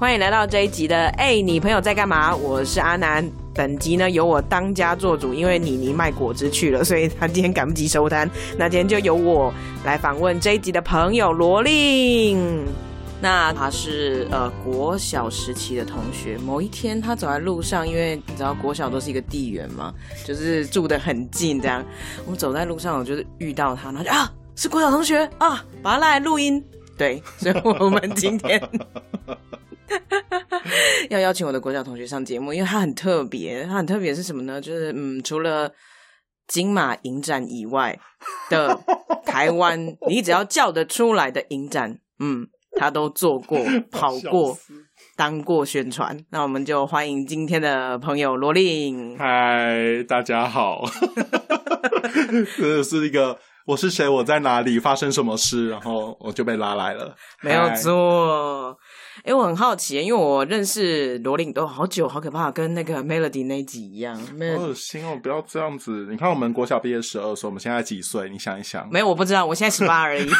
欢迎来到这一集的哎，你朋友在干嘛？我是阿南。本集呢由我当家做主，因为妮妮卖果汁去了，所以他今天赶不及收摊。那今天就由我来访问这一集的朋友罗令。那他是呃国小时期的同学。某一天他走在路上，因为你知道国小都是一个地缘嘛，就是住得很近这样。我走在路上，我就是遇到他，然后就啊是国小同学啊，把他拉来录音。对，所以我们今天。要邀请我的国小同学上节目，因为他很特别。他很特别是什么呢？就是嗯，除了金马影展以外的台湾，你只要叫得出来的影展，嗯，他都做过、跑过、当过宣传。那我们就欢迎今天的朋友罗令。嗨，大家好。这是一个我是谁？我在哪里？发生什么事？然后我就被拉来了。没有错。哎，我很好奇，因为我认识罗琳都好久，好可怕，跟那个 Melody 那集一样。好恶心哦！不要这样子。你看，我们国小毕业十二岁，我们现在几岁？你想一想。没有，我不知道，我现在十八而已。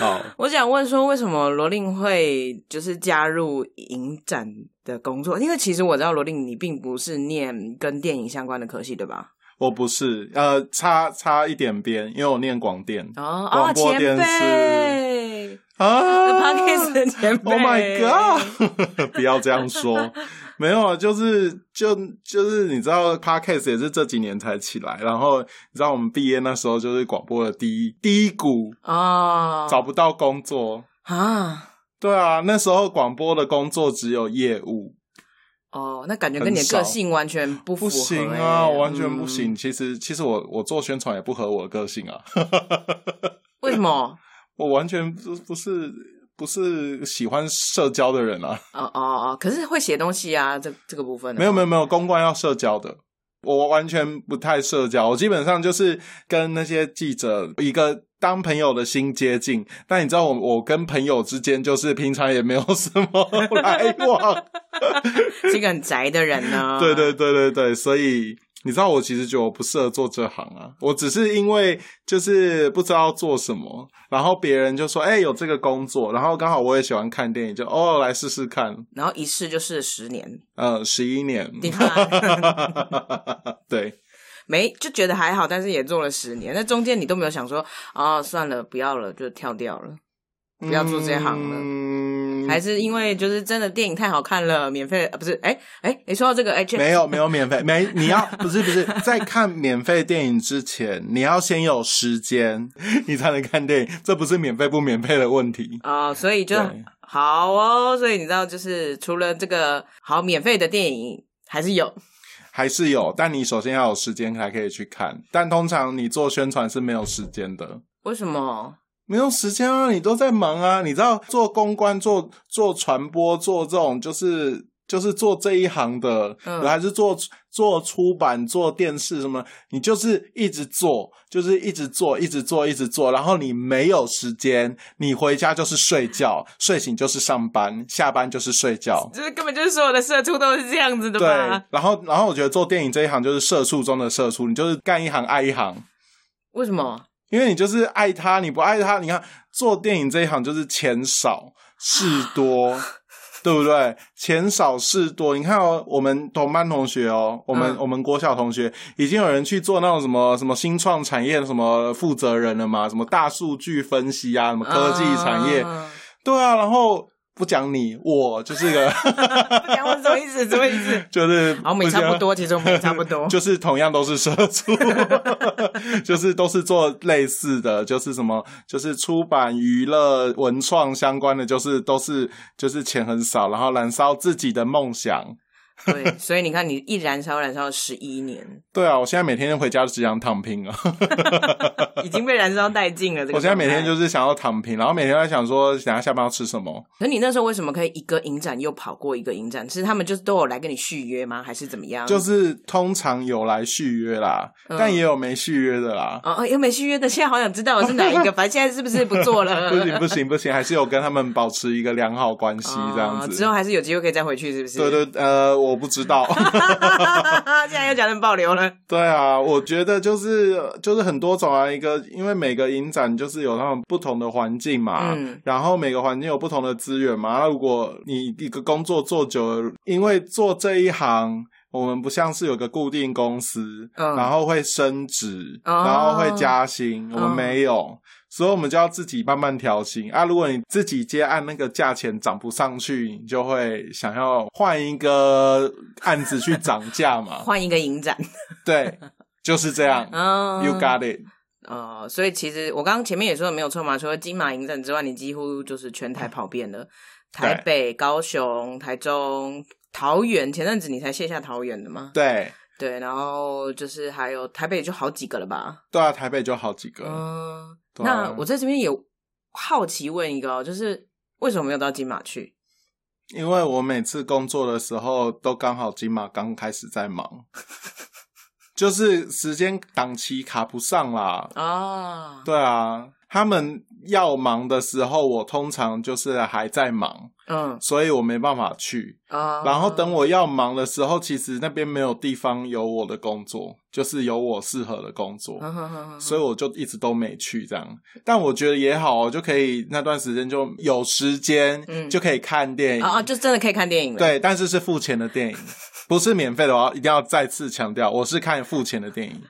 好，我想问说，为什么罗琳会就是加入影展的工作？因为其实我知道罗琳，你并不是念跟电影相关的科系，对吧？我不是，呃，差差一点边，因为我念广电，哦，广播电视啊 p a r k e 的前辈，Oh my God！不要这样说，没有啊，就是就就是你知道 p a r k e 也是这几年才起来，然后你知道我们毕业那时候就是广播的第一低谷啊，找不到工作啊，对啊，那时候广播的工作只有业务。哦，那感觉跟你的个性完全不符合。不行啊，完全不行。其实，其实我我做宣传也不合我的个性啊。为什么？我完全不不是不是喜欢社交的人啊。哦哦哦，可是会写东西啊，这这个部分。没有没有没有，公关要社交的。我完全不太社交，我基本上就是跟那些记者一个当朋友的心接近。但你知道，我我跟朋友之间就是平常也没有什么来往，是一个很宅的人 呢。对对对对对，所以。你知道我其实觉得我不适合做这行啊，我只是因为就是不知道做什么，然后别人就说哎有这个工作，然后刚好我也喜欢看电影，就哦来试试看，然后一试就是十年，呃十一年，对，没就觉得还好，但是也做了十年，那中间你都没有想说哦算了不要了就跳掉了，不要做这行了。还是因为就是真的电影太好看了，免费啊不是？哎哎，你说到这个，哎，没有没有免费，没你要不是不是在看免费电影之前，你要先有时间，你才能看电影，这不是免费不免费的问题啊。所以就好哦，所以你知道，就是除了这个好免费的电影，还是有，还是有，但你首先要有时间才可以去看。但通常你做宣传是没有时间的，为什么？没有时间啊，你都在忙啊！你知道做公关、做做传播、做这种就是就是做这一行的，还是做做出版、做电视什么？你就是一直做，就是一直做，一直做，一直做。然后你没有时间，你回家就是睡觉，睡醒就是上班，下班就是睡觉。就是根本就是所有的社畜都是这样子的对，然后然后我觉得做电影这一行就是社畜中的社畜，你就是干一行爱一行。为什么？因为你就是爱他，你不爱他，你看做电影这一行就是钱少事多，对不对？钱少事多，你看哦，我们同班同学哦，我们我们国小同学已经有人去做那种什么什么新创产业什么负责人了嘛，什么大数据分析啊，什么科技产业，对啊，然后。不讲你，我就是个。不讲我什么意思？什么意思？就是，我们差不多，其实我们也差不多，就是同样都是社畜，就是都是做类似的，就是什么，就是出版、娱乐、文创相关的，就是都是就是钱很少，然后燃烧自己的梦想。对，所以你看，你一燃烧燃烧了十一年。对啊，我现在每天回家只想躺平啊，已经被燃烧殆尽了。我现在每天就是想要躺平，然后每天在想说，等下下班要吃什么。可你那时候为什么可以一个影展又跑过一个影展？是他们就是都有来跟你续约吗？还是怎么样？就是通常有来续约啦，但也有没续约的啦。哦，有没续约的，现在好想知道我是哪一个。反正现在是不是不做了？不行不行不行，还是有跟他们保持一个良好关系这样子。之后还是有机会可以再回去，是不是？对对，呃。我不知道。现在又讲成保留了。对啊，我觉得就是就是很多种啊，一个因为每个影展就是有他们不同的环境嘛，嗯然后每个环境有不同的资源嘛。那如果你一个工作做久了，因为做这一行。我们不像是有个固定公司，嗯然后会升职，哦然后会加薪，我们嗯没有，所以我们就要自己慢慢调薪啊。如果你自己接案，那个价钱涨不上去，你就会想要换一个案子去涨价嘛。换一个影展。对，就是这样。嗯 You got it。呃，所以其实我刚刚前面也说的没有错嘛，除了金马影展之外，你几乎就是全台跑遍了，台北、高雄、台中、桃园。前阵子你才卸下桃园的吗？对，对，然后就是还有台北就好几个了吧？对啊，台北就好几个。嗯，对啊那我在这边也好奇问一个、哦，就是为什么没有到金马去？因为我每次工作的时候，都刚好金马刚开始在忙，就是时间档期卡不上啦。啊，对啊，他们要忙的时候，我通常就是还在忙，嗯所以我没办法去。啊，然后等我要忙的时候，其实那边没有地方有我的工作，就是有我适合的工作。所以我就一直都没去这样，但我觉得也好，我就可以那段时间就有时间，嗯就可以看电影。啊啊，就真的可以看电影了。，对，但是是付钱的电影，不是免费的。我要一定要再次强调，我是看付钱的电影。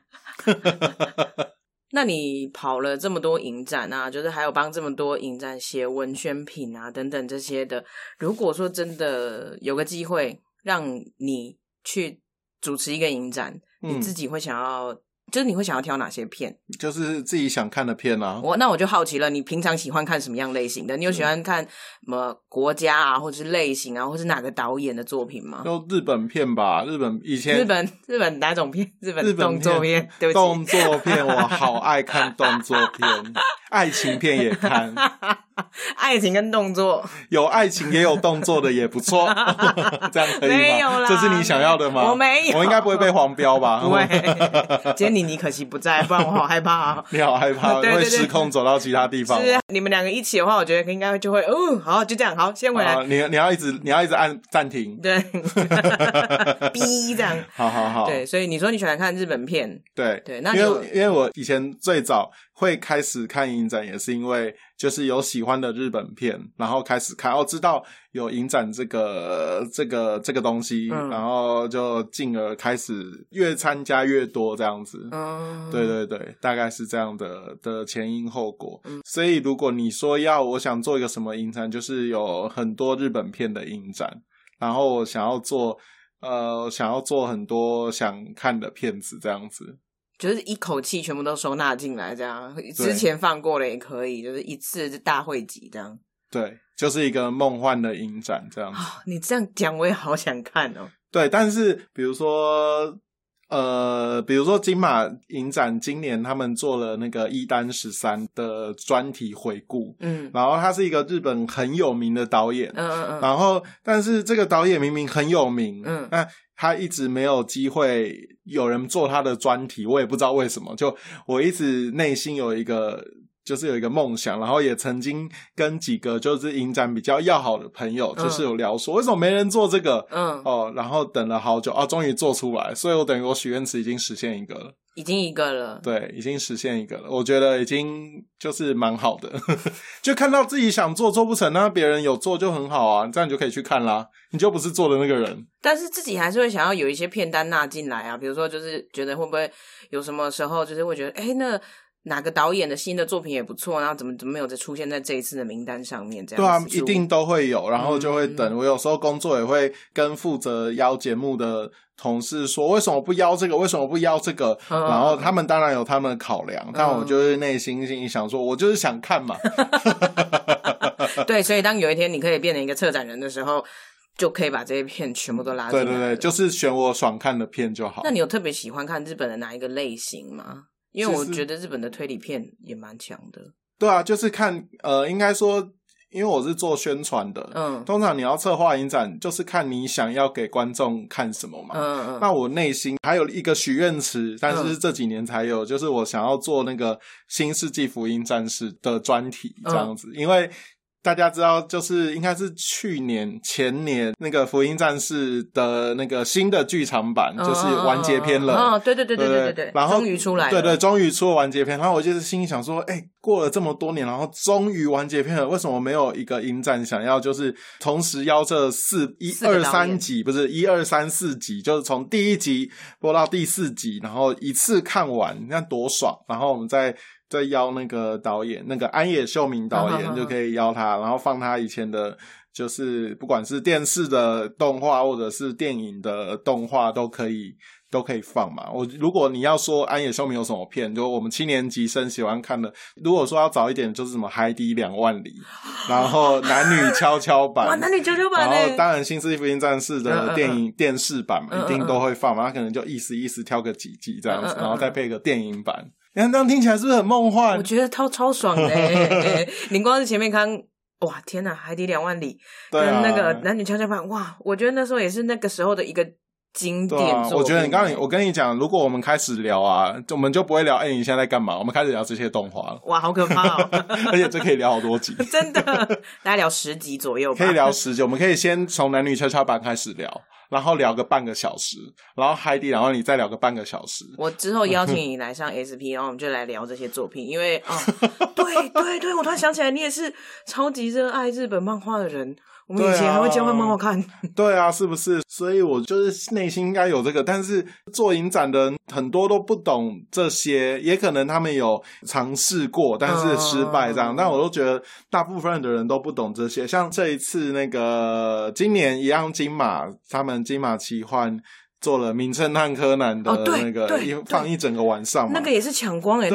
那你跑了这么多影展啊，就是还有帮这么多影展写文宣品啊等等这些的。如果说真的有个机会让你去主持一个影展，嗯你自己会想要，就是你会想要挑哪些片？就是自己想看的片啊。我那我就好奇了，你平常喜欢看什么样类型的？你有喜欢看什么国家啊，或者是类型啊，或是哪个导演的作品吗？就日本片吧，日本以前日本日本哪种片？日本日本动作片？对不起，动作片，我好爱看动作片，爱情片也看，爱情跟动作。有爱情也有动作的也不错，这样可以吗？没有啦这是你想要的吗？我没有我应该不会被黄标吧？不会，今天你妮可惜不在，不然我好害怕啊。你好害怕，对对对会失控走到其他地方你们两个一起的话，我觉得应该就会，哦，好，就这样，好，先回来。啊，你你要一直你要一直按暂停，对，逼这样。好好好，对，所以你说你喜欢看日本片，对对那因为因为我以前最早会开始看影展，也是因为就是有喜欢的日本片，然后开始看，哦，知道有影展这个这个这个东西，嗯然后就进而开始越参加越多这样子。嗯，对对对，大概是这样的的前因后果。嗯所以如果你说要我想做一个什么影展，就是有很多日本片的影展，然后我想要做呃想要做很多想看的片子这样子。就是一口气全部都收纳进来，这样之前放过了也可以，就是一次就大汇集这样。对，就是一个梦幻的影展这样你这样讲我也好想看哦。对，但是比如说，呃，比如说金马影展今年他们做了那个一单十三的专题回顾，嗯然后他是一个日本很有名的导演，嗯嗯嗯，然后但是这个导演明明很有名，嗯那他一直没有机会有人做他的专题，我也不知道为什么，就我一直内心有一个。就是有一个梦想，然后也曾经跟几个就是影展比较要好的朋友，嗯就是有聊说，为什么没人做这个？嗯，哦，然后等了好久，啊，终于做出来，所以我等于我许愿池已经实现一个了，已经一个了。对，已经实现一个了，我觉得已经就是蛮好的，就看到自己想做做不成，那别人有做就很好啊，这样你就可以去看啦，你就不是做的那个人，但是自己还是会想要有一些片单纳进来啊，比如说就是觉得会不会有什么时候就是会觉得，哎，那哪个导演的新的作品也不错，然后怎么怎么没有再出现在这一次的名单上面？这样对啊一定都会有，然后就会嗯等。我有时候工作也会跟负责邀节目的同事说，为什么不邀这个？为什么不邀这个？嗯然后他们当然有他们的考量，但我就是内心心里想说，我就是想看嘛。对，所以当有一天你可以变成一个策展人的时候，就可以把这些片全部都拉进来。对对对，就是选我爽看的片就好那。你有特别喜欢看日本的哪一个类型吗？因为我觉得日本的推理片也蛮强的。对啊，就是看呃，应该说，因为我是做宣传的，嗯通常你要策划影展，就是看你想要给观众看什么嘛。嗯嗯那我内心还有一个许愿池，但是是这几年才有，就是我想要做那个《新世纪福音战士》的专题这样子，因为大家知道，就是应该是去年前年那个《福音战士》的那个新的剧场版，就是完结篇了。哦，对对对对对对对，然后终于出来了，对对，终于出了完结篇。然后我就是心里想说，哎，过了这么多年，然后终于完结篇了，为什么没有一个影展想要就是同时邀这四一二三集，不是一二三四集，就是从第一集播到第四集，然后一次看完，你看多爽！然后我们再。再邀那个导演，那个安野秀明导演就可以邀他，然后放他以前的，就是不管是电视的动画或者是电影的动画都可以都可以放嘛。我如果你要说安野秀明有什么片，就我们七年级生喜欢看的，如果说要早一点，就是什么《海底两万里》，然后男女跷跷板，哇，男女跷跷板，然后当然《新世纪福音战士》的电影电视版嘛，一定都会放嘛，他可能就意思意思挑个几集这样子，然后再配个电影版。你看这样听起来是不是很梦幻？我觉得超超爽的。你光是前面看，哇，天哪，海底两万里跟那个男女跷跷板，哇，我觉得那时候也是那个时候的一个经典。我觉得你刚刚我跟你讲，如果我们开始聊啊，我们就不会聊哎，你现在在干嘛？我们开始聊这些动画了。哇，好可怕哦！而且这可以聊好多集，真的，大概聊十集左右。可以聊十集，我们可以先从男女跷跷板开始聊。然后聊个半个小时，然后海底，然后你再聊个半个小时。我之后邀请 你来上 SP，然后我们就来聊这些作品，因为哦，对对对，我突然想起来，你也是超级热爱日本漫画的人。我们以前还会交换漫画看，对啊，是不是？所以我就是内心应该有这个，但是做影展的人很多都不懂这些，也可能他们有尝试过，但是失败这样。但我都觉得大部分的人都不懂这些。像这一次那个今年一样金马，他们金马奇幻做了《名侦探柯南》的那个一放一整个晚上，那个也是抢光哎，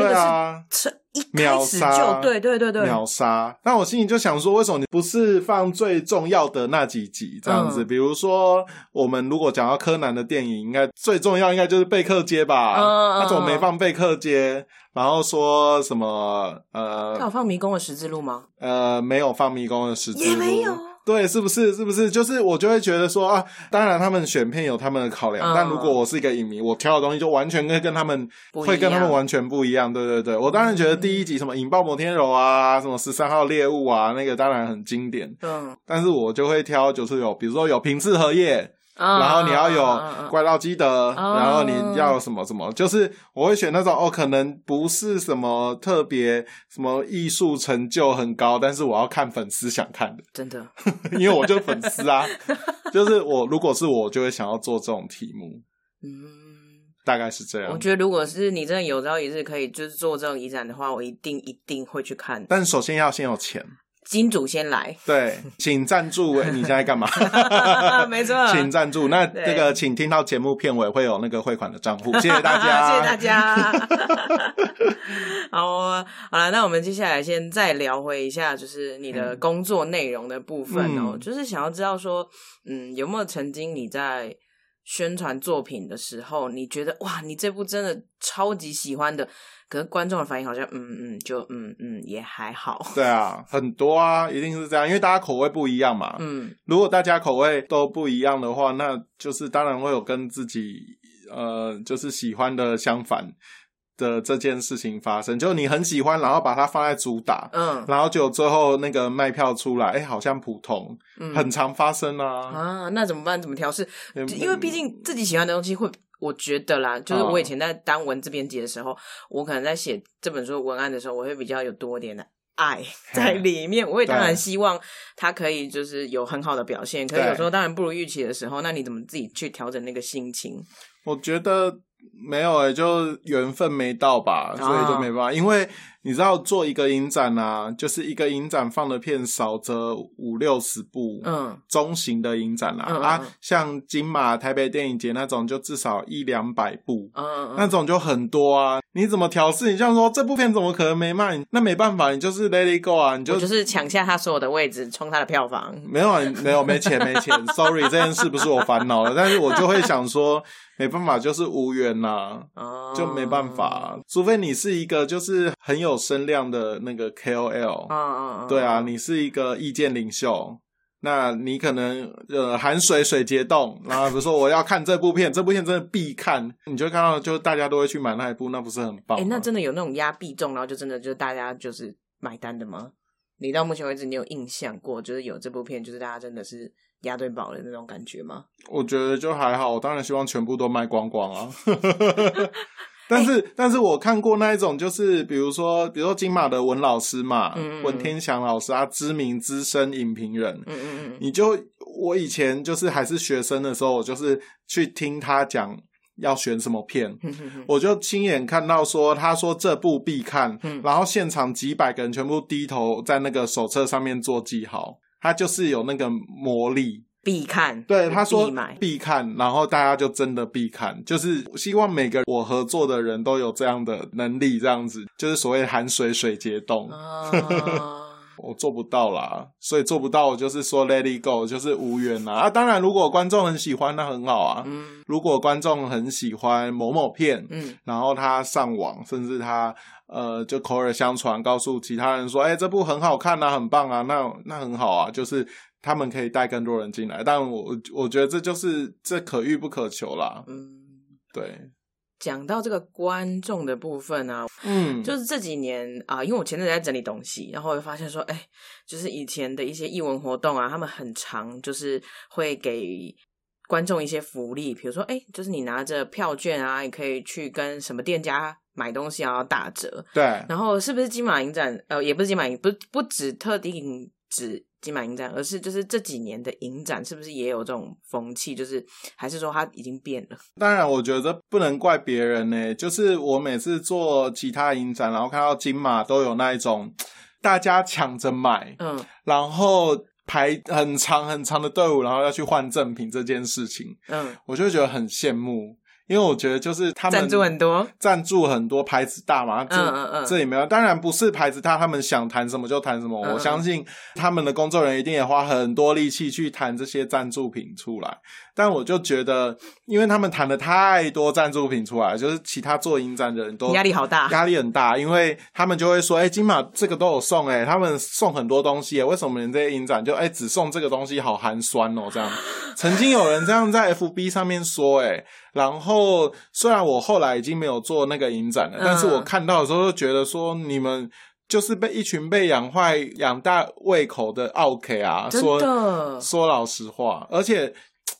秒杀，对对对对，秒杀。那我心里就想说，为什么你不是放最重要的那几集这样子？比如说，我们如果讲到柯南的电影，应该最重要应该就是贝克街吧？他怎么没放贝克街？然后说什么？呃，他有放迷宫的十字路吗？呃，没有放迷宫的十字路，也没有。对，是不是？是不是？就是我就会觉得说啊，当然他们选片有他们的考量，但如果我是一个影迷，我挑的东西就完全跟跟他们会跟他们完全不一样。对对对，我当然觉得第一集什么引爆摩天楼啊，什么十三号猎物啊，那个当然很经典。嗯，但是我就会挑，就是有比如说有平次荷叶。然后你要有怪盗基德，然后你要什么什么，就是我会选那种哦，可能不是什么特别什么艺术成就很高，但是我要看粉丝想看的，真的，因为我就是粉丝啊，就是我如果是我就会想要做这种题目，嗯，大概是这样。我觉得如果是你真的有朝一日可以就是做这种遗展的话，我一定一定会去看，但首先要先有钱。金主先来，对，请赞助。你现在干嘛？没错，请赞助。那这个，请听到节目片尾会有那个汇款的账户，谢谢大家，谢谢大家。好，好了，那我们接下来先再聊回一下，就是你的工作内容的部分哦，就是想要知道说，嗯，有没有曾经你在宣传作品的时候，你觉得哇，你这部真的超级喜欢的。可是观众的反应好像，嗯嗯，就嗯嗯也还好。对啊，很多啊，一定是这样，因为大家口味不一样嘛。嗯，如果大家口味都不一样的话，那就是当然会有跟自己呃就是喜欢的相反的这件事情发生。就你很喜欢，然后把它放在主打，嗯，然后就最后那个卖票出来，哎，好像普通，嗯很常发生啊。啊，那怎么办？怎么调试？因为毕竟自己喜欢的东西会。我觉得啦，就是我以前在当文字编辑的时候，我可能在写这本书文案的时候，我会比较有多点的爱在里面。我也当然希望它可以就是有很好的表现，可是有时候当然不如预期的时候，那你怎么自己去调整那个心情？我觉得没有诶，就缘分没到吧，所以就没办法，因为。你知道做一个影展啊，就是一个影展放的片少则五六十部，嗯，中型的影展啦，啊，像金马、台北电影节那种就至少一两百部，嗯，那种就很多啊。你怎么调试？你像说这部片怎么可能没卖？那没办法，你就是 let it go 啊，你就就是抢下他所有的位置，冲他的票房。没有，没有，没钱，没钱。Sorry，这件事不是我烦恼了，但是我就会想说，没办法，就是无缘呐，就没办法，除非你是一个就是很有。有声量的那个 KOL，嗯嗯嗯，对啊，你是一个意见领袖，那你可能呃含水水结冻，然后比如说我要看这部片，这部片真的必看，你就看到就大家都会去买那一部，那不是很棒？哎，那真的有那种压必中，然后就真的就大家就是买单的吗？你到目前为止，你有印象过，就是有这部片，就是大家真的是押对宝的那种感觉吗？我觉得就还好，我当然希望全部都卖光光啊。但是，但是我看过那一种，就是比如说，比如说金马的文老师嘛，嗯嗯文天祥老师啊，知名资深影评人，嗯嗯嗯。你就我以前就是还是学生的时候，我就是去听他讲要选什么片，我就亲眼看到说，他说这部必看，嗯。然后现场几百个人全部低头在那个手册上面做记号，他就是有那个魔力。必看，对，他说必买，必看，然后大家就真的必看，就是希望每个我合作的人都有这样的能力，这样子。就是所谓含水水结冻。啊，我做不到啦，所以做不到，我就是说 let it go，就是无缘啦。啊，当然，如果观众很喜欢，那很好啊。嗯。如果观众很喜欢某某片，嗯。然后他上网，甚至他呃就口耳相传，告诉其他人说，哎、这部很好看啊，很棒啊，那那很好啊，就是他们可以带更多人进来。但我我觉得这就是这可遇不可求啦。嗯。对，讲到这个观众的部分啊，嗯，就是这几年啊，因为我前阵子在整理东西，然后我就发现说，哎，就是以前的一些艺文活动啊，他们很常就是会给观众一些福利，比如说，哎，就是你拿着票券啊，你可以去跟什么店家买东西，然后打折。对，然后是不是金马影展？呃，也不是金马影，不不止特定指金马影展，而是就是这几年的影展，是不是也有这种风气？就是还是说它已经变了？当然，我觉得不能怪别人呢、就是我每次做其他影展，然后看到金马都有那一种大家抢着买，嗯然后排很长很长的队伍，然后要去换赠品这件事情，嗯，我就会觉得很羡慕。因为我觉得就是他们赞助很多，赞助很多牌子大嘛，这、嗯嗯嗯这里没有，当然不是牌子大，他们想谈什么就谈什么。我相信他们的工作人员一定也花很多力气去谈这些赞助品出来。但我就觉得，因为他们谈了太多赞助品出来，就是其他做影展的人都压力好大。压力很大，因为他们就会说：“哎、金马这个都有送、哎，他们送很多东西、哎，为什么你这些影展就哎、只送这个东西，好寒酸哦？”这样，曾经有人这样在 FB 上面说、哎，然后虽然我后来已经没有做那个影展了，嗯但是我看到的时候就觉得说，你们就是被一群被养坏、养大胃口的 OK 啊，真说说老实话，而且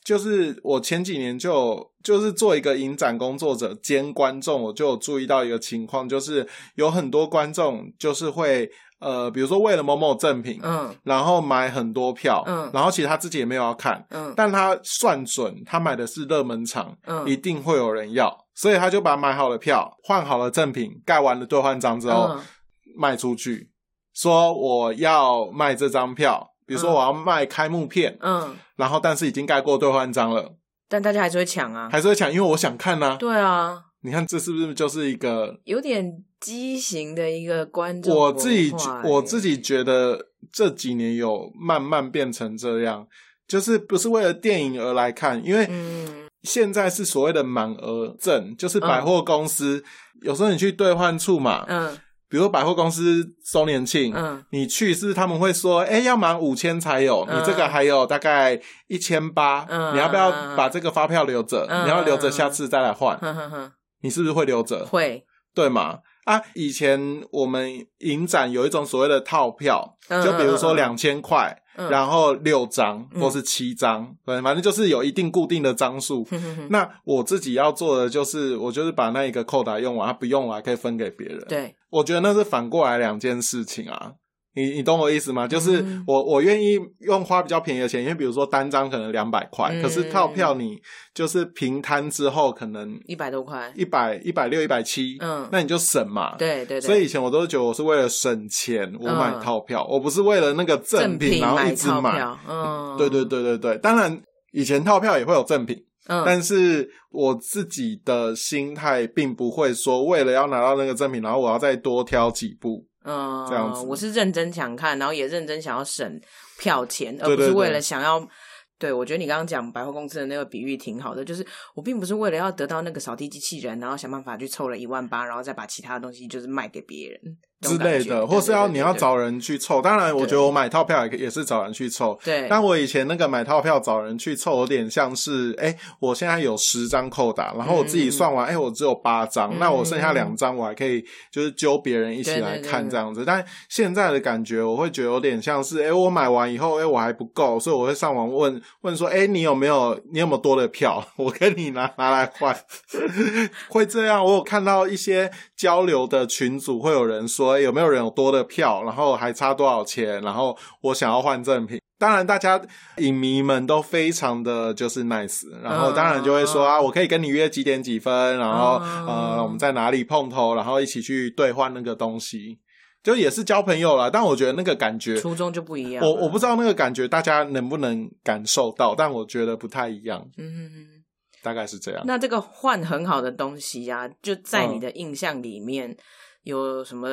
就是我前几年就就是做一个影展工作者兼观众，我就有注意到一个情况，就是有很多观众就是会呃，比如说为了某某赠品，嗯。然后买很多票，嗯。然后其实他自己也没有要看，嗯。但他算准他买的是热门场，嗯。一定会有人要，所以他就把买好的票换好了赠品，盖完了兑换章之后、嗯。卖出去，说我要卖这张票，比如说嗯。我要卖开幕片，嗯，然后但是已经盖过兑换章了，但大家还是会抢啊。还是会抢，因为我想看呐、对啊，你看这是不是就是一个有点畸形的一个观众我自己我欸。自己觉得这几年有慢慢变成这样，就是不是为了电影而来看，因为嗯。现在是所谓的满额赠，就是百货公司、有时候你去兑换处嘛，嗯比如百货公司周年庆，嗯你去是他们会说，哎、要满五千才有，嗯你这个还有大概一千八，嗯你要不要把这个发票留着？嗯你要留着，下次再来换，你是不是会留着？会，对嘛？啊，以前我们影展有一种所谓的套票，嗯就比如说两千块，嗯然后六张嗯或是七张，对，反正就是有一定固定的张数。那我自己要做的就是，我就是把那一个扣打用完，它不用我还可以分给别人。对，我觉得那是反过来两件事情啊。你你懂我意思吗？就是嗯我我愿意用花比较便宜的钱，因为比如说单张可能两百块，嗯可是套票你就是平摊之后可能一百多块，一百一百六一百七，嗯那你就省嘛。对对对，所以以前我都觉得我是为了省钱，我买嗯套票，我不是为了那个赠赠品然后一直买。嗯，对对对对对，当然以前套票也会有赠品，嗯，但是我自己的心态并不会说为了要拿到那个赠品，然后我要再多挑几步。嗯，这样子我是认真想看，然后也认真想要省票钱，而不是为了想要。对，我觉得你刚刚讲百货公司的那个比喻挺好的，就是我并不是为了要得到那个扫地机器人，然后想办法去凑了一万八，然后再把其他的东西就是卖给别人。之类的，或是要你要找人去凑。当然，我觉得我买套票也也是找人去凑。对，但我以前那个买套票找人去凑，有点像是，哎，我现在有十张扣打，然后我自己算完，哎，我只有八张，那我剩下两张，我还可以就是揪别人一起来看这样子。但现在的感觉，我会觉得有点像是，哎，我买完以后，哎，我还不够，所以我会上网问问说，哎，你有没有你有没有多的票，我跟你拿拿来换，会这样。我有看到一些交流的群组，会有人说有没有人有多的票，然后还差多少钱，然后我想要换赠品。当然，大家影迷们都非常的就是 nice，然后当然就会说啊，我可以跟你约几点几分，然后呃，我们在哪里碰头，然后一起去兑换那个东西，就也是交朋友啦。但我觉得那个感觉初衷就不一样。我我不知道那个感觉大家能不能感受到，但我觉得不太一样。嗯。大概是这样。那这个换很好的东西呀，就在你的印象里面有什么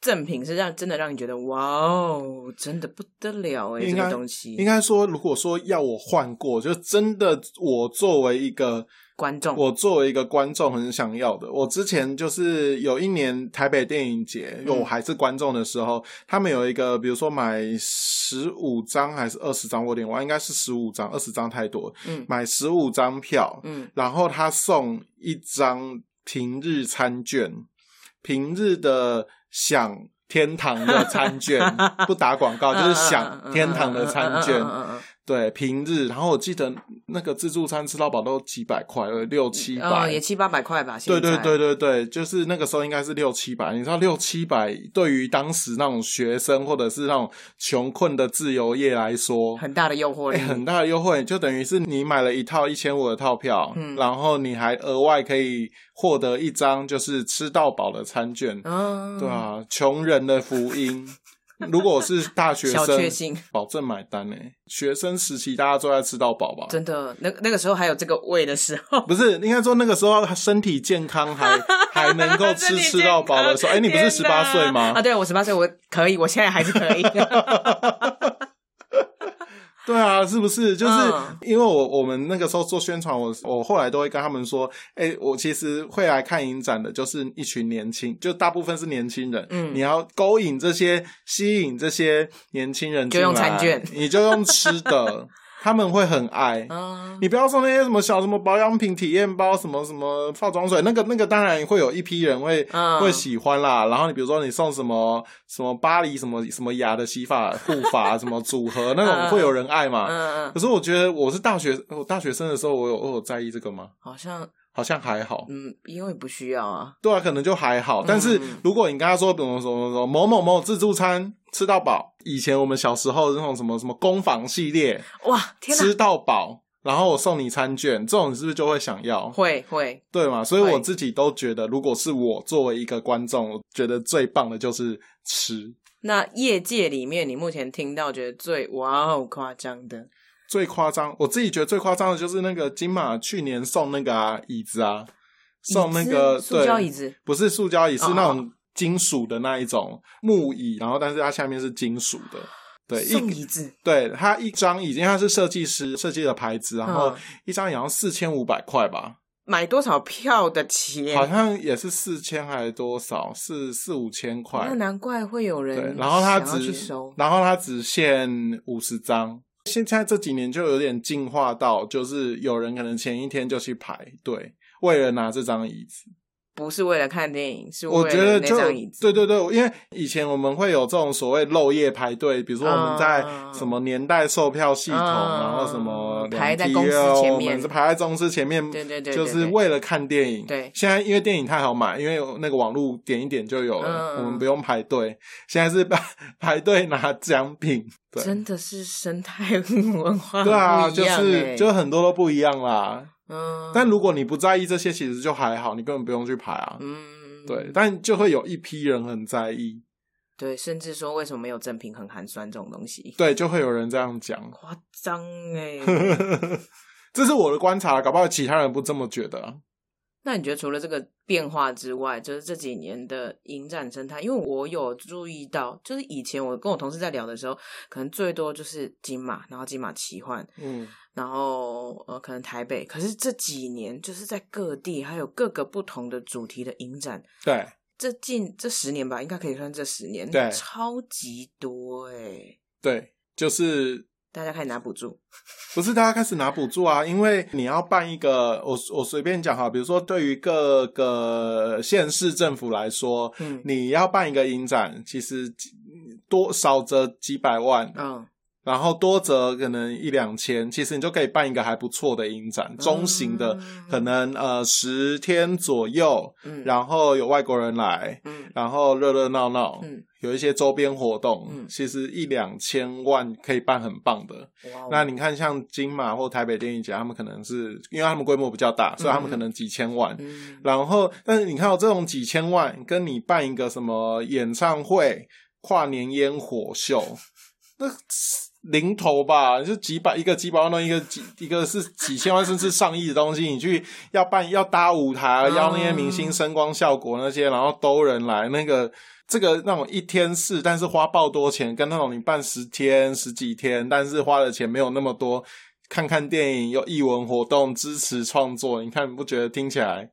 赠品是让真的让你觉得哇哦，真的不得了哎，这个东西应该说，如果说要我换过，就真的我作为一个。观众，我作为一个观众很想要的。我之前就是有一年台北电影节，我还是观众的时候，他们有一个，比如说买十五张还是二十张，我有点忘，应该是十五张，二十张太多。嗯，买十五张票，嗯，然后他送一张平日餐券，平日的享天堂的餐券，不打广告，就是享天堂的餐券。对，平日，然后我记得那个自助餐吃到饱都几百块，六七百，也七八百块吧。对对对对对，就是那个时候应该是六七百。你知道六七百对于当时那种学生或者是那种穷困的自由业来说，很大的诱惑，很大的优惠，就等于是你买了一套一千五的套票，嗯，然后你还额外可以获得一张就是吃到饱的餐券，嗯，对啊，穷人的福音。如果我是大学生，保证买单呢。学生时期大家都在吃到饱吧？真的，那那个时候还有这个胃的时候，不是应该说那个时候身体健康还 还能够吃吃到饱的时候。哎，你不是十八岁吗？啊，对，我十八岁，我可以，我现在还是可以。对啊，是不是？就是因为我我们那个时候做宣传，我我后来都会跟他们说，哎，我其实会来看影展的，就是一群年轻，就大部分是年轻人。嗯，你要勾引这些、吸引这些年轻人，就用餐券，你就用吃的。他们会很爱，你不要说那些什么小什么保养品体验包，什么什么化妆水，那个那个当然会有一批人会会喜欢啦。然后你比如说你送什么什么巴黎什么什么雅的洗发护发什么组合 那种会有人爱嘛？可是我觉得我是大学我大学生的时候，我有我有在意这个吗？好像。好像还好，嗯，因为不需要啊。对啊，可能就还好。但是如果你跟他说，比如说什么某某某自助餐吃到饱，以前我们小时候那种什么什么工坊系列，哇，吃到饱，然后我送你餐券，这种你是不是就会想要？会会，对嘛？所以我自己都觉得，如果是我作为一个观众，我觉得最棒的就是吃。那业界里面，你目前听到觉得最哇好夸张的？最夸张，我自己觉得最夸张的就是那个金马去年送那个啊椅子啊，送那个塑胶椅子，不是塑胶椅，是那种金属的那一种木椅，然后但是它下面是金属的，对，送椅子，对，它一张椅子，因为它是设计师设计的牌子，然后一张好像四千五百块吧，买多少票的钱？好像也是四千还是多少？是四五千块，那难怪会有人，然后他只然后他只限五十张。现在这几年就有点进化到，就是有人可能前一天就去排队，为了拿这张椅子。不是为了看电影，是我觉得就对对对，因为以前我们会有这种所谓漏夜排队，比如说我们在什么年代售票系统，然后什么排在公司前面，是排在公司前面，对对对，就是为了看电影。对，现在因为电影太好买，因为有那个网络点一点就有了，我们不用排队。现在是排排队拿奖品，真的是生态 文化对啊，就是就很多都不一样啦。嗯，但如果你不在意这些，其实就还好，你根本不用去排啊。嗯，对，但就会有一批人很在意，对，甚至说为什么没有正品很寒酸这种东西，对，就会有人这样讲，夸张哎，这是我的观察，搞不好其他人不这么觉得。那你觉得除了这个变化之外，就是这几年的影展生态？因为我有注意到，就是以前我跟我同事在聊的时候，可能最多就是金马，然后金马奇幻，嗯，然后呃，可能台北。可是这几年，就是在各地还有各个不同的主题的影展，对，这近这十年吧，应该可以算这十年，对超级多哎，对，就是大家开始拿补助，不是大家开始拿补助啊？因为你要办一个，我我随便讲哈，比如说对于各个县市政府来说，嗯你要办一个影展，其实多少则几百万，嗯然后多则可能一两千，其实你就可以办一个还不错的影展，中型的，嗯可能呃十天左右，嗯。然后有外国人来，嗯。然后热热闹闹，嗯。有一些周边活动，嗯。其实一两千万可以办很棒的。哦。那你看，像金马或台北电影节，他们可能是因为他们规模比较大，所以他们可能几千万。嗯。然后，但是你看到这种几千万，跟你办一个什么演唱会、跨年烟火秀，那零头吧，就几百一个几百万东，一个几一个是几千万甚至上亿的东西，你去要办要搭舞台，嗯邀那些明星声光效果那些，然后兜人来那个。这个那种一天式，但是花爆多钱，跟那种你办十天、十几天，但是花的钱没有那么多，看看电影有艺文活动支持创作，你看不觉得听起来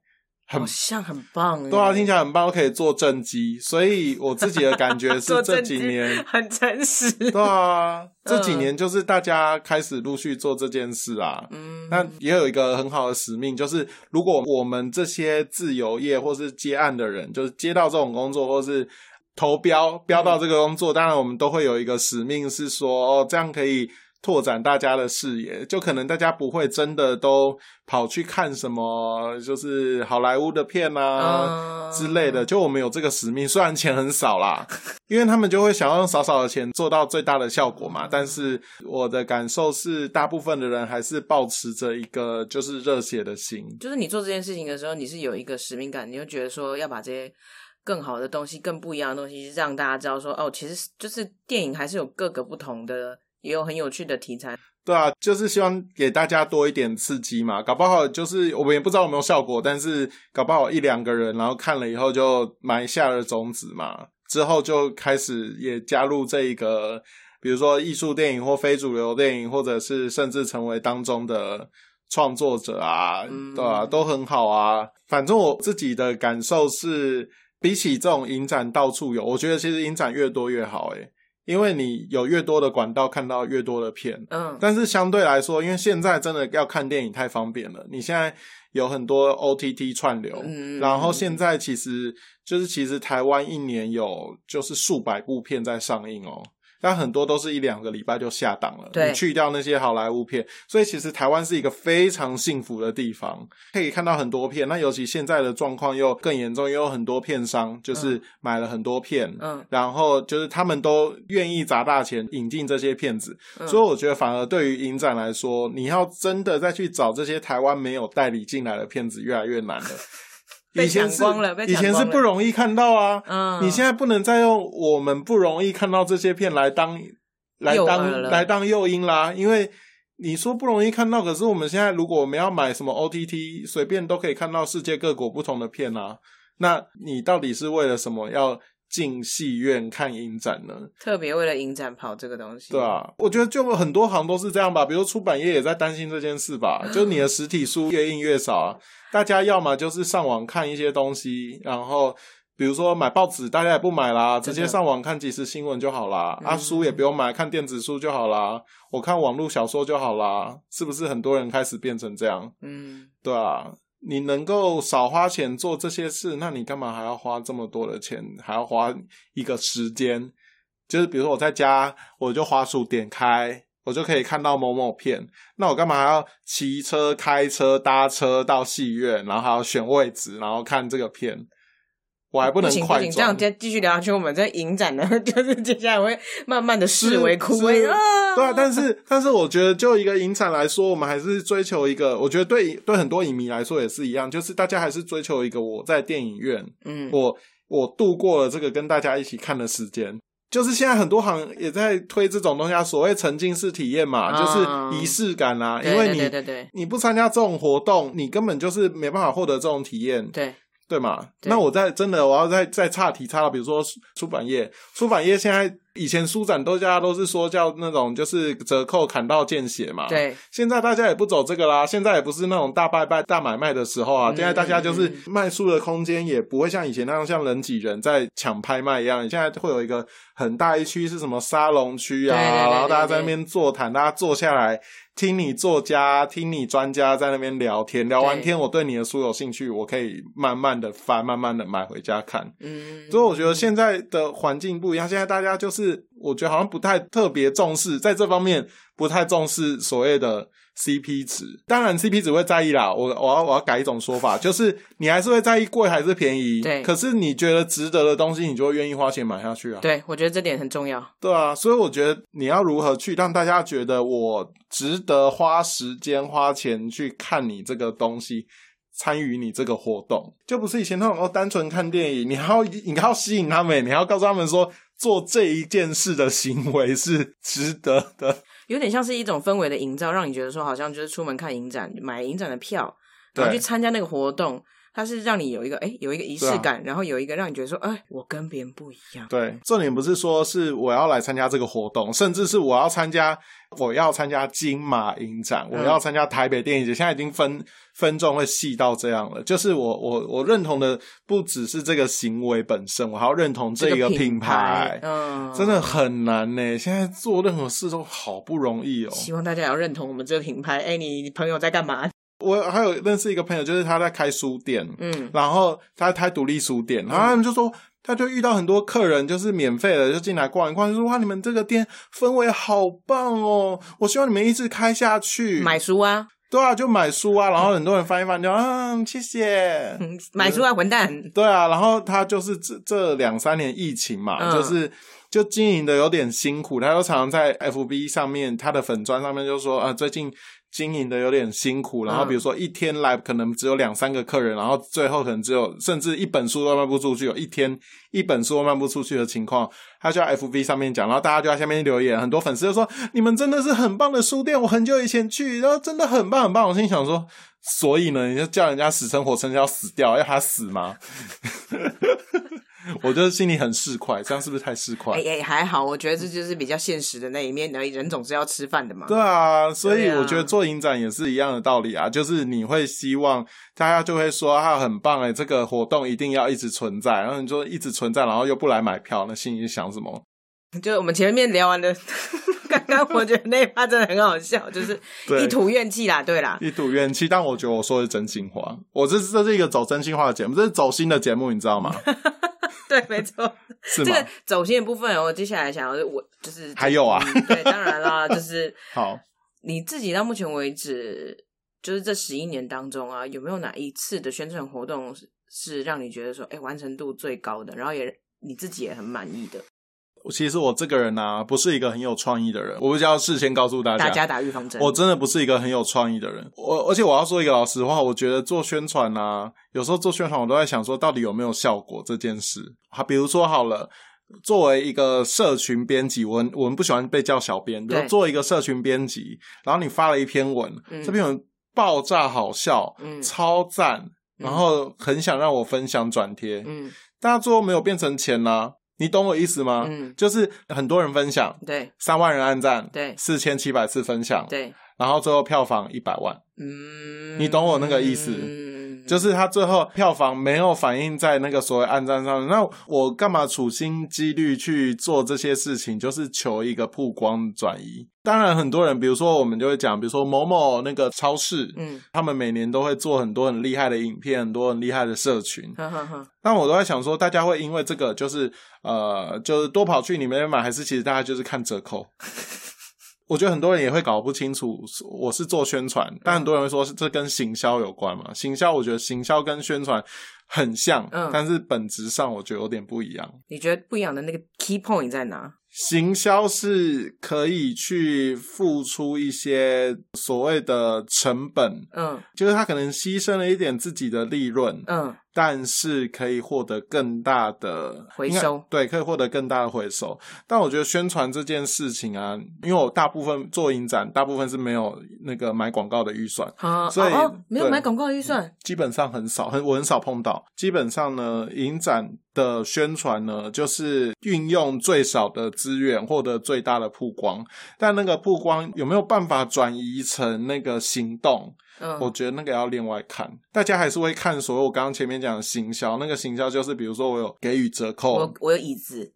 很好像很棒哎，对啊，听起来很棒，都可以做正机。所以我自己的感觉是 这几年，很诚实，对啊，这几年就是大家开始陆续做这件事啊。嗯，那也有一个很好的使命，就是如果我们这些自由业或是接案的人，就是接到这种工作，或是投标标到这个工作，当然我们都会有一个使命，是说哦，这样可以拓展大家的视野。就可能大家不会真的都跑去看什么，就是好莱坞的片啊。嗯之类的，就我们有这个使命，虽然钱很少啦，因为他们就会想要用少少的钱做到最大的效果嘛。但是我的感受是，大部分的人还是保持着一个就是热血的心。就是你做这件事情的时候，你是有一个使命感，你就觉得说要把这些更好的东西、更不一样的东西，让大家知道说，哦，其实就是电影还是有各个不同的，也有很有趣的题材。对啊，就是希望给大家多一点刺激嘛。搞不好就是我们也不知道有没有效果，但是搞不好一两个人，然后看了以后就埋下了种子嘛。之后就开始也加入这一个，比如说艺术电影或非主流电影，或者是甚至成为当中的创作者啊，嗯对啊，都很好啊。反正我自己的感受是，比起这种影展到处有，我觉得其实影展越多越好、欸，因为你有越多的管道看到越多的片，嗯，但是相对来说，因为现在真的要看电影太方便了，你现在有很多 OTT 串流，嗯然后现在其实就是其实台湾一年有就是数百部片在上映哦。但很多都是一两个礼拜就下档了，对你去掉那些好莱坞片，所以其实台湾是一个非常幸福的地方，可以看到很多片。那尤其现在的状况又更严重，也有很多片商就是买了很多片，嗯然后就是他们都愿意砸大钱引进这些片子，嗯所以我觉得反而对于影展来说，你要真的再去找这些台湾没有代理进来的片子，越来越难了。被以前是以前是不容易看到啊，嗯，你现在不能再用我们不容易看到这些片来当来当来当诱因啦，因为你说不容易看到，可是我们现在如果我们要买什么 OTT，随便都可以看到世界各国不同的片啊。那你到底是为了什么要进戏院看影展呢？特别为了影展跑这个东西，对啊，我觉得就很多行都是这样吧，比如出版业也在担心这件事吧，就你的实体书越印越少啊，大家要么就是上网看一些东西，然后比如说买报纸，大家也不买啦，直接上网看即时新闻就好啦，啊，嗯书也不用买，看电子书就好啦，我看网络小说就好啦，是不是很多人开始变成这样？嗯，对啊，你能够少花钱做这些事，那你干嘛还要花这么多的钱，还要花一个时间？就是比如说我在家，我就滑鼠点开，我就可以看到某某片，那我干嘛还要骑车、开车、搭车到戏院，然后还要选位置，然后看这个片？我还不能快行不行，这样转。再继续聊下去，我们在影展呢，就是接下来会慢慢的视为枯萎啊。对啊，但是但是我觉得，就一个影展来说，我们还是追求一个，我觉得对对很多影迷来说也是一样，就是大家还是追求一个我在电影院，嗯，我我度过了这个跟大家一起看的时间。就是现在很多行也在推这种东西啊，所谓沉浸式体验嘛，嗯就是仪式感啊。因为你对对对你不参加这种活动，你根本就是没办法获得这种体验。对，对嘛？那我在真的我要再再岔题岔到，比如说出版业，出版业现在以前书展都大家都是说叫那种就是折扣砍到见血嘛，。对，现在大家也不走这个啦，现在也不是那种大拜拜、大买卖的时候啊。嗯现在大家就是卖书的空间也不会像以前那样像人挤人在抢拍卖一样，现在会有一个很大一区是什么沙龙区啊，然后大家在那边座谈，大家坐下来听你作家、听你专家在那边聊天，聊完天我对你的书有兴趣，我可以慢慢的翻，慢慢的买回家看。嗯，所以我觉得现在的环境不一样，现在大家就是我觉得好像不太特别重视，在这方面不太重视所谓的 CP 值。当然 CP 值会在意啦，我我要我要改一种说法，就是你还是会在意贵还是便宜，对可是你觉得值得的东西，你就会愿意花钱买下去啊。对，我觉得这点很重要。对啊，所以我觉得你要如何去让大家觉得我值得花时间花钱去看你这个东西，参与你这个活动，就不是以前那种哦单纯看电影，你还要你还要吸引他们，你还要告诉他们说做这一件事的行为是值得的。有点像是一种氛围的营造，让你觉得说好像就是出门看影展，买影展的票，然后对去参加那个活动，它是让你有一个哎有一个仪式感，然后有一个让你觉得说哎我跟别人不一样。对，重点不是说是我要来参加这个活动，甚至是我要参加，我要参加金马影展，我嗯要参加台北电影节，现在已经分分众会细到这样了。就是我我我认同的不只是这个行为本身，我还要认同这个品品牌，嗯，真的很难呢。现在做任何事都好不容易哦。希望大家也要认同我们这个品牌。哎，你朋友在干嘛？我还有认识一个朋友，就是他在开书店，嗯，然后他开独立书店，然后他们就说，他就遇到很多客人，就是免费的，就进来逛一逛，就说哇，你们这个店氛围好棒哦，我希望你们一直开下去。买书啊，对啊，就买书啊，然后很多人翻一翻就啊，谢谢。嗯 买书啊，混蛋。对啊，然后他就是这这两三年疫情嘛，嗯就是就经营的有点辛苦，他就常常在 FB 上面，他的粉砖上面就说啊，最近经营的有点辛苦，然后嗯比如说一天来可能只有两三个客人，然后最后可能只有甚至一本书都卖不出去，有一天一本书都卖不出去的情况，他就在 FB 上面讲，然后大家就在下面留言，很多粉丝就说你们真的是很棒的书店，我很久以前去，然后真的很棒很棒，我心想说。所以呢，你就叫人家死撑活撑要死掉，要他死吗？我就是心里很市侩，这样是不是太市侩？哎哎，还好，我觉得这就是比较现实的那一面而已。人总是要吃饭的嘛。对啊，所以我觉得做影展也是一样的道理啊，就是你会希望大家就会说啊很棒哎，这个活动一定要一直存在，然后你说一直存在，然后又不来买票，那心里想什么？就我们前面聊完的，刚刚我觉得那一趴真的很好笑，就是一吐怨气啦。对啦，一吐怨气，但我觉得我说的是真心话，我这这是一个走真心话的节目，这是走心的节目，你知道吗？对，没错。是？这个走心的部分，我接下来想要我就是还有啊嗯对，当然啦，就 是好，你自己到目前为止，就是这十一年当中啊，有没有哪一次的宣传活动是是让你觉得说，哎，完成度最高的，然后也你自己也很满意的？其实我这个人啊，不是一个很有创意的人，我比较事先告诉大家，大家打预防针，我真的不是一个很有创意的人，我而且我要说一个老实话，我觉得做宣传啊，有时候做宣传我都在想说，到底有没有效果这件事。好，比如说好了，作为一个社群编辑，我我们不喜欢被叫小编，比如对作为一个社群编辑，然后你发了一篇文，嗯。这篇文爆炸好笑，嗯。超赞，然后很想让我分享转贴，嗯，大家最后没有变成钱啦、你懂我意思吗？嗯。就是很多人分享，对。三万人按赞，对。四千七百次分享，对，然后最后票房一百万，嗯，你懂我那个意思嗯，就是他最后票房没有反映在那个所谓暗战上，那我干嘛处心积虑去做这些事情？就是求一个曝光转移。当然，很多人，比如说我们就会讲，比如说某某那个超市，嗯，他们每年都会做很多很厉害的影片，很多很厉害的社群。呵呵呵，但我都在想说，大家会因为这个就是呃，就是多跑去你们那边买，还是其实大家就是看折扣？我觉得很多人也会搞不清楚，我是做宣传，但很多人会说是这跟行销有关嘛？行销，我觉得行销跟宣传很像，嗯但是本质上我觉得有点不一样。你觉得不一样的那个 key point 在哪？行销是可以去付出一些所谓的成本，嗯就是他可能牺牲了一点自己的利润，嗯但是可以获得更大的回收对，可以获得更大的回收。但我觉得宣传这件事情啊，因为我大部分做影展，大部分是没有那个买广告的预算，啊，所以哦哦没有买广告的预算，基本上很少，很我很少碰到。基本上呢，影展的宣传呢，就是运用最少的资源获得最大的曝光，但那个曝光有没有办法转移成那个行动？嗯，我觉得那个要另外看，大家还是会看所有我刚刚前面讲的行销，那个行销就是比如说我有给予折扣。我，我有椅子，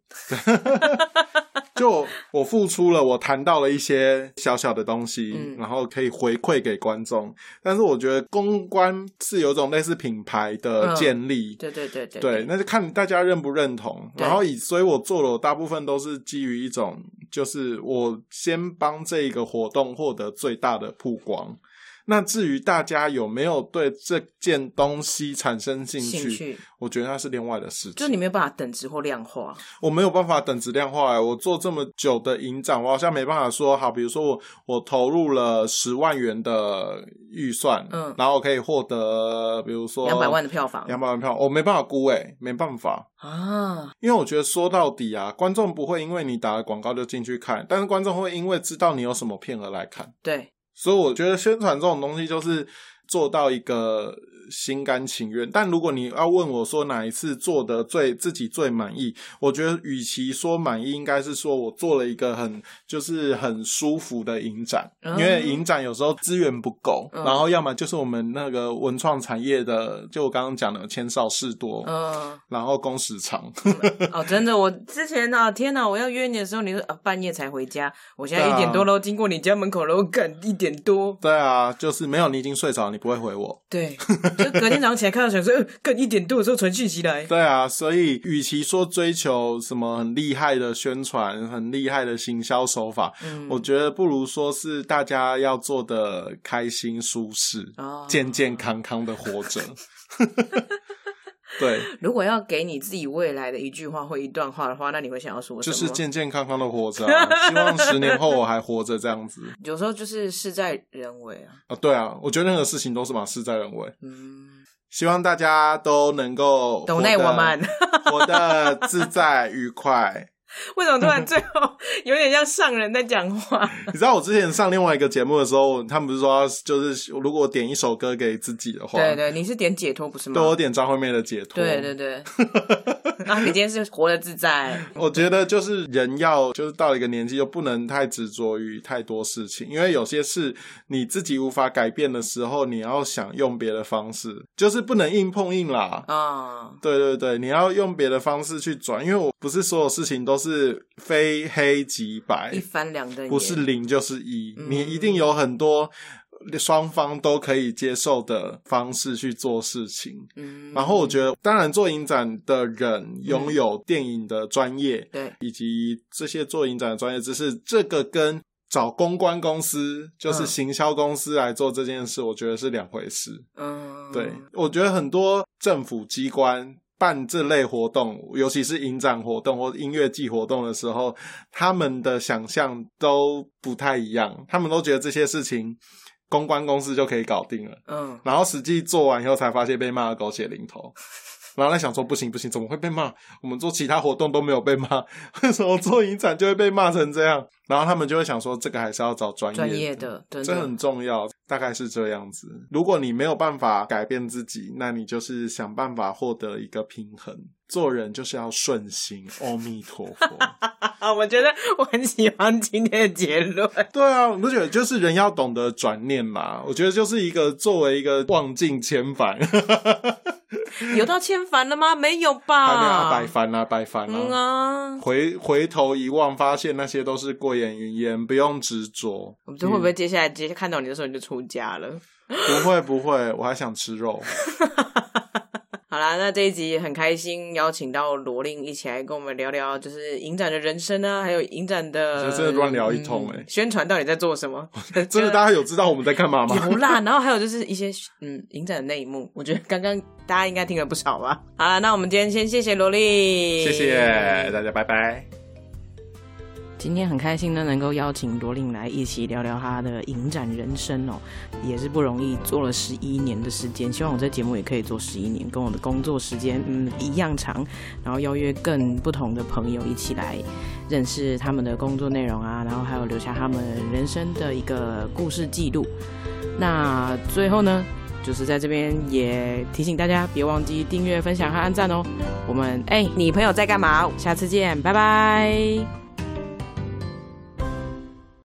就我我付出了，我谈到了一些小小的东西，嗯。然后可以回馈给观众。但是我觉得公关是有一种类似品牌的嗯建立，对对对对对，，那就看大家认不认同。然后以，所以我做的，我大部分都是基于一种，就是我先帮这一个活动获得最大的曝光。那至于大家有没有对这件东西产生兴趣，兴趣我觉得那是另外的事情。就你没有办法等值或量化，我没有办法等值量化、欸。我做这么久的营长，我好像没办法说好，比如说我我投入了十万元的预算，嗯然后我可以获得，比如说两百万的票房两百万票，我没办法估诶、没办法。啊，因为我觉得说到底啊，观众不会因为你打了广告就进去看，但是观众会因为知道你有什么片而来看。对，所以我觉得宣传这种东西就是做到一个心甘情愿。但如果你要问我说哪一次做的最自己最满意，我觉得与其说满意，应该是说我做了一个很就是很舒服的影展，嗯因为影展有时候资源不够，嗯然后要么就是我们那个文创产业的，就我刚刚讲的钱少事多，嗯，然后工时长。哦，真的，我之前啊，天哪，我要约你的时候，你说啊半夜才回家，我现在一点多喽，经过你家门口了，我赶一点多，对啊，就是没有你已经睡着，你不会回我。对，就隔天早上起来看到想说，呃，更一点多的时候传讯息来，对啊，所以与其说追求什么很厉害的宣传、很厉害的行销手法，嗯，我觉得不如说是大家要做的开心、舒适、哦。健健康康的活着。对，如果要给你自己未来的一句话或一段话的话，那你会想要说什么？就是健健康康的活着、啊。希望十年后我还活着这样子 有时候就是事在人为啊，啊！对啊，我觉得任何事情都是嘛，事在人为。嗯，希望大家都能够懂内活得我们活得自在愉快。为什么突然最后有点像上人在讲话？你知道我之前上另外一个节目的时候，他们不是说就是如果我点一首歌给自己的话，对对，你是点解脱不是吗？对，我点张惠妹的解脱。对对对，啊，你今天是活得自在，我觉得就是人要就是到一个年纪，就不能太执着于太多事情，因为有些事你自己无法改变的时候，你要想用别的方式，就是不能硬碰硬啦。啊，对对对，你要用别的方式去转，因为我不是所有事情都是非黑即白。一，翻两瞪眼，不是零就是一，嗯。你一定有很多双方都可以接受的方式去做事情。嗯，然后我觉得，当然做影展的人拥有电影的专业，对，以及这些做影展的专业知识，这个跟找公关公司，就是嗯。行销公司来做这件事，我觉得是两回事。嗯，对，我觉得很多政府机关办这类活动，尤其是影展活动或音乐季活动的时候，他们的想象都不太一样，他们都觉得这些事情公关公司就可以搞定了，嗯，然后实际做完以后才发现被骂的狗血淋头。然后在想说不行不行，怎么会被骂？我们做其他活动都没有被骂，为什么做影展就会被骂成这样？然后他们就会想说，这个还是要找专业专业的，这很重要，大概是这样子。如果你没有办法改变自己，那你就是想办法获得一个平衡。做人就是要顺心，阿弥陀佛。啊，我觉得我很喜欢今天的结论。对啊，我不觉得就是人要懂得转念嘛。我觉得就是一个作为一个望尽千帆，有到千帆了吗？没有吧？还没有百帆啊，百帆嗯啊。啊，回回头一望，发现那些都是过眼云烟，不用执着。我们这会不会接下来接看到你的时候你就出家了？不会不会，我还想吃肉。好啦，那这一集很开心，邀请到罗令一起来跟我们聊聊，就是影展的人生啊，还有影展的，就真的乱聊一通欸嗯宣传到底在做什么？真的，大家有知道我们在干嘛吗？有啦，然后还有就是一些嗯影展的内幕，我觉得刚刚大家应该听了不少吧。好啦，那我们今天先谢谢罗令，谢谢大家，拜拜。今天很开心呢，能够邀请罗琳来一起聊聊她的影展人生哦，也是不容易，做了十一年的时间，希望我这节目也可以做十一年，跟我的工作时间嗯一样长，然后邀约更不同的朋友一起来认识他们的工作内容啊，然后还有留下他们人生的一个故事记录。那最后呢，就是在这边也提醒大家，别忘记订阅、分享和按赞哦。我们哎，你朋友在干嘛？下次见，拜拜。